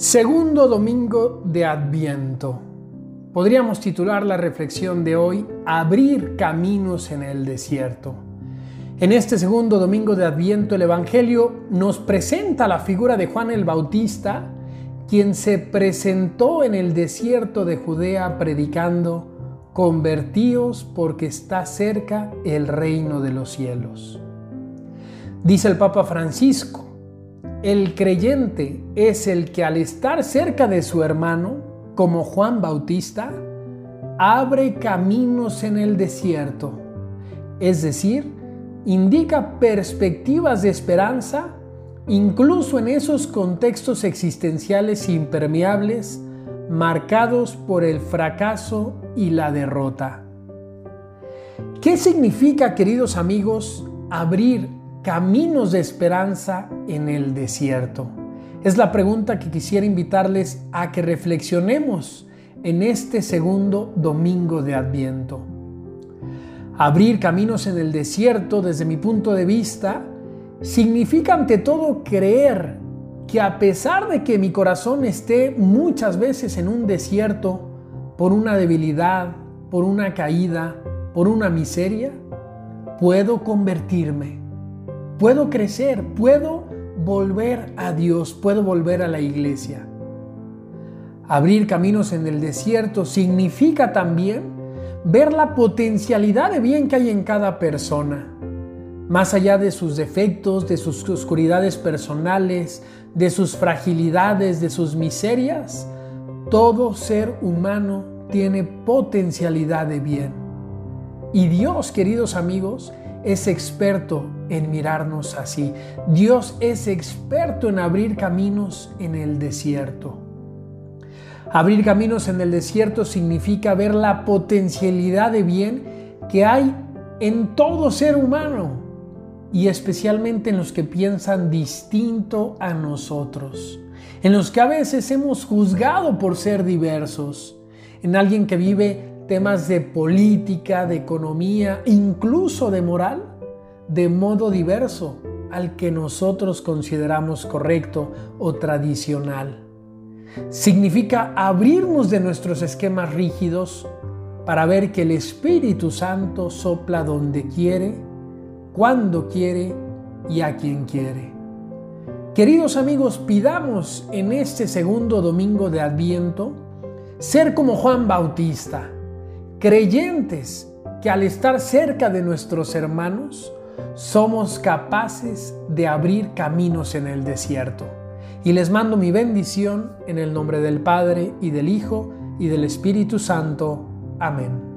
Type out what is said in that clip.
Segundo domingo de Adviento. Podríamos titular la reflexión de hoy Abrir caminos en el desierto. En este segundo domingo de Adviento el Evangelio nos presenta la figura de Juan el Bautista, quien se presentó en el desierto de Judea predicando, convertíos porque está cerca el reino de los cielos. Dice el Papa Francisco, el creyente es el que al estar cerca de su hermano, como Juan Bautista, abre caminos en el desierto, es decir, indica perspectivas de esperanza incluso en esos contextos existenciales impermeables marcados por el fracaso y la derrota. ¿Qué significa, queridos amigos, abrir caminos de esperanza en el desierto? Es la pregunta que quisiera invitarles a que reflexionemos en este segundo domingo de Adviento. Abrir caminos en el desierto, desde mi punto de vista, significa ante todo creer que a pesar de que mi corazón esté muchas veces en un desierto por una debilidad, por una caída, por una miseria, puedo convertirme puedo crecer, puedo volver a Dios, puedo volver a la iglesia. Abrir caminos en el desierto significa también ver la potencialidad de bien que hay en cada persona, más allá de sus defectos, de sus oscuridades personales, de sus fragilidades, de sus miserias. Todo ser humano tiene potencialidad de bien. Y Dios, queridos amigos, es experto en mirarnos así. Dios es experto en abrir caminos en el desierto. Abrir caminos en el desierto significa ver la potencialidad de bien que hay en todo ser humano y especialmente en los que piensan distinto a nosotros, en los que a veces hemos juzgado por ser diversos, en alguien que vive temas de política, de economía, incluso de moral, de modo diverso al que nosotros consideramos correcto o tradicional. Significa abrirnos de nuestros esquemas rígidos para ver que el Espíritu Santo sopla donde quiere, cuando quiere y a quien quiere. Queridos amigos, pidamos en este segundo domingo de Adviento ser como Juan Bautista, creyentes que al estar cerca de nuestros hermanos, somos capaces de abrir caminos en el desierto. Y les mando mi bendición en el nombre del Padre y del Hijo y del Espíritu Santo. Amén.